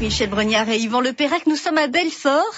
Michel Brognard et Yvan Le Pérec, nous sommes à Belfort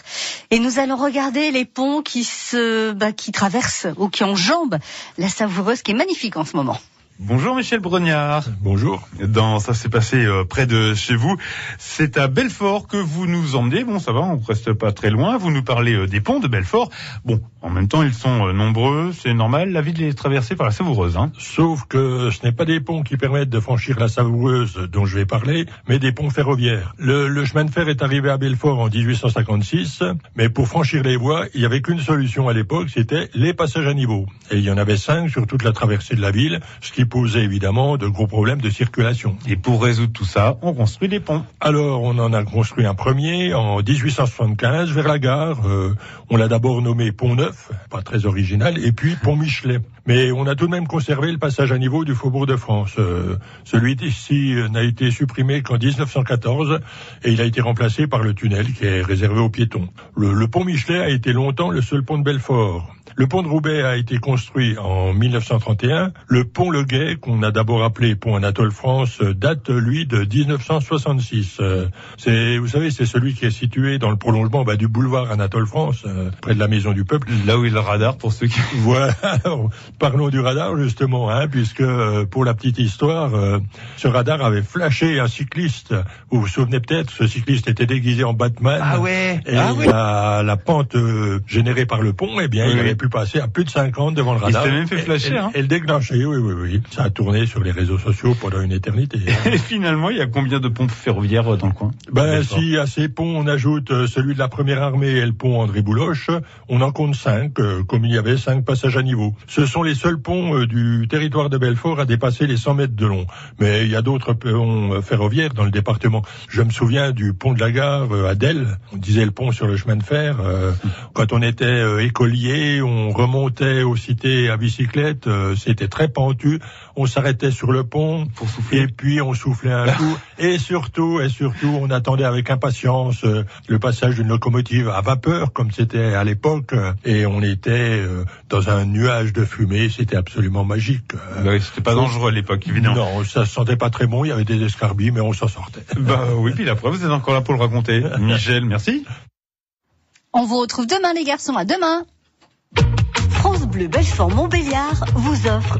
et nous allons regarder les ponts qui se, bah, qui traversent ou qui enjambent la Savoureuse qui est magnifique en ce moment. Bonjour Michel Brognard. Bonjour. Dans ça s'est passé euh, près de chez vous. C'est à Belfort que vous nous emmenez. Bon, ça va, on reste pas très loin. Vous nous parlez euh, des ponts de Belfort. Bon, en même temps, ils sont euh, nombreux, c'est normal. La ville est traversée par la Savoureuse. Hein. Sauf que ce n'est pas des ponts qui permettent de franchir la Savoureuse dont je vais parler, mais des ponts ferroviaires. Le, le chemin de fer est arrivé à Belfort en 1856, mais pour franchir les voies, il y avait qu'une solution à l'époque, c'était les passages à niveau. Et il y en avait cinq sur toute la traversée de la ville, ce qui posait évidemment de gros problèmes de circulation. Et pour résoudre tout ça, on construit des ponts. Alors, on en a construit un premier en 1875 vers la gare. Euh, on l'a d'abord nommé Pont Neuf, pas très original, et puis Pont Michelet. Mais on a tout de même conservé le passage à niveau du Faubourg de France. Euh, celui d'ici euh, n'a été supprimé qu'en 1914 et il a été remplacé par le tunnel qui est réservé aux piétons. Le, le pont Michelet a été longtemps le seul pont de Belfort. Le pont de Roubaix a été construit en 1931. Le pont Le Guet, qu'on a d'abord appelé pont Anatole France, date lui de 1966. Euh, c'est, vous savez, c'est celui qui est situé dans le prolongement bah, du boulevard Anatole France, euh, près de la Maison du Peuple. Là où il y a le radar pour ceux qui. Voilà. Alors, parlons du radar justement, hein, puisque euh, pour la petite histoire, euh, ce radar avait flashé un cycliste. Vous vous souvenez peut-être, ce cycliste était déguisé en Batman. Ah ouais. Et ah oui. la, la pente euh, générée par le pont, eh bien, Oui, il avait pu passer à plus de 50 devant le Il radar. s'était même fait flasher, Et, hein. et le déclencher, oui, oui, oui. Ça a tourné sur les réseaux sociaux pendant une éternité. hein. Et finalement, il y a combien de ponts ferroviaires euh, dans le coin? Ben, si à ces ponts on ajoute euh, celui de la première armée et le pont André Bouloche, on en compte cinq, euh, comme il y avait cinq passages à niveau. Ce sont les seuls ponts du territoire de Belfort à dépasser les 100 mètres de long. Mais il y a d'autres ponts ferroviaires dans le département. Je me souviens du pont de la gare à Delle. On disait le pont sur le chemin de fer. euh, quand on était écolier, on remontait aux cités à bicyclette. euh, C'était très pentu. On s'arrêtait sur le pont. Pour souffler. Et puis on soufflait un coup. Et surtout, et surtout, on attendait avec impatience euh, le passage d'une locomotive à vapeur, comme c'était à l'époque. Et on était euh, dans un nuage de fumée. C'était absolument magique. Euh, Bah oui, c'était pas dangereux à l'époque, évidemment. Non, ça se sentait pas très bon. Il y avait des escarbilles, mais on s'en sortait. Bah oui, puis la preuve, vous êtes encore là pour le raconter. Michel, merci. On vous retrouve demain les garçons, à demain. Bleu Belfort Montbéliard vous offre